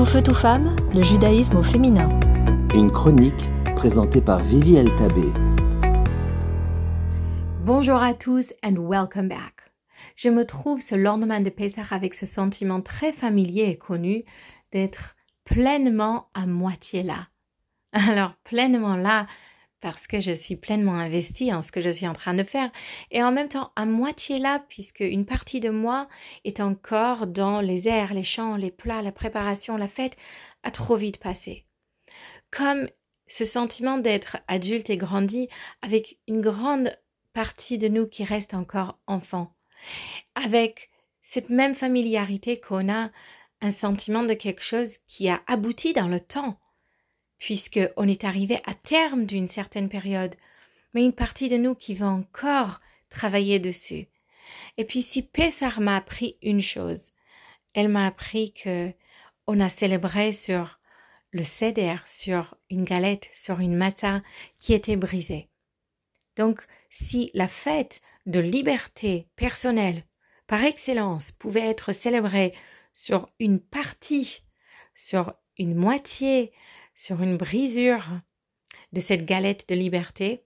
Tout feu, tout femme, le judaïsme au féminin. Une chronique présentée par Vivi Tabé. Bonjour à tous and welcome back. Je me trouve ce lendemain de Pessah avec ce sentiment très familier et connu d'être pleinement à moitié là. Alors pleinement là, parce que je suis pleinement investie en ce que je suis en train de faire et en même temps à moitié là puisque une partie de moi est encore dans les airs, les chants, les plats, la préparation, la fête a trop vite passé. Comme ce sentiment d'être adulte et grandi avec une grande partie de nous qui reste encore enfant. Avec cette même familiarité qu'on a un sentiment de quelque chose qui a abouti dans le temps puisque on est arrivé à terme d'une certaine période, mais une partie de nous qui va encore travailler dessus. Et puis si Pessar m'a appris une chose, elle m'a appris que on a célébré sur le céder, sur une galette, sur une matin qui était brisée. Donc, si la fête de liberté personnelle par excellence pouvait être célébrée sur une partie, sur une moitié, sur une brisure de cette galette de liberté,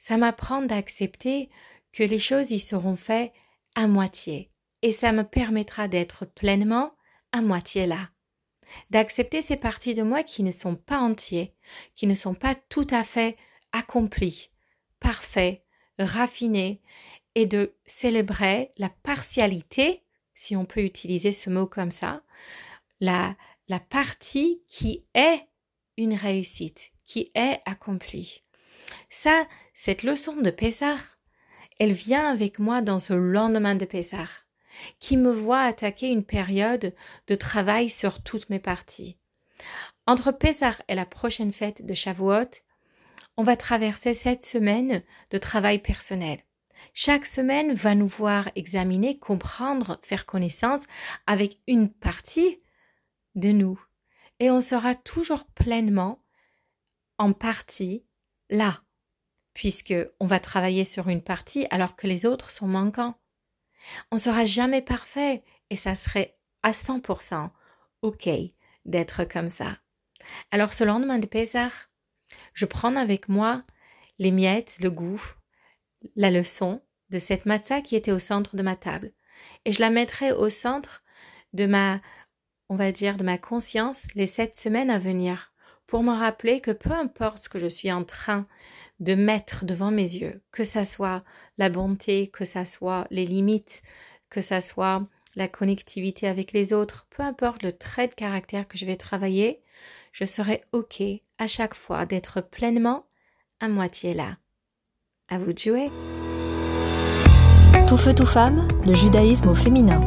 ça m'apprend d'accepter que les choses y seront faites à moitié, et ça me permettra d'être pleinement à moitié là, d'accepter ces parties de moi qui ne sont pas entiers, qui ne sont pas tout à fait accomplies, parfaits, raffinés, et de célébrer la partialité, si on peut utiliser ce mot comme ça, la, la partie qui est une réussite qui est accomplie. Ça, cette leçon de Pessah, elle vient avec moi dans ce lendemain de Pessah, qui me voit attaquer une période de travail sur toutes mes parties. Entre Pessah et la prochaine fête de Shavuot, on va traverser cette semaine de travail personnel. Chaque semaine va nous voir examiner, comprendre, faire connaissance avec une partie de nous, et on sera toujours pleinement en partie là, puisque on va travailler sur une partie alors que les autres sont manquants. On sera jamais parfait et ça serait à 100% OK d'être comme ça. Alors ce lendemain de Pessah, je prends avec moi les miettes, le goût, la leçon de cette matzah qui était au centre de ma table. Et je la mettrai au centre de ma on va dire, de ma conscience les sept semaines à venir, pour me rappeler que peu importe ce que je suis en train de mettre devant mes yeux, que ça soit la bonté, que ça soit les limites, que ça soit la connectivité avec les autres, peu importe le trait de caractère que je vais travailler, je serai OK à chaque fois d'être pleinement à moitié là. À vous de jouer. Tout feu, tout femme, le judaïsme au féminin.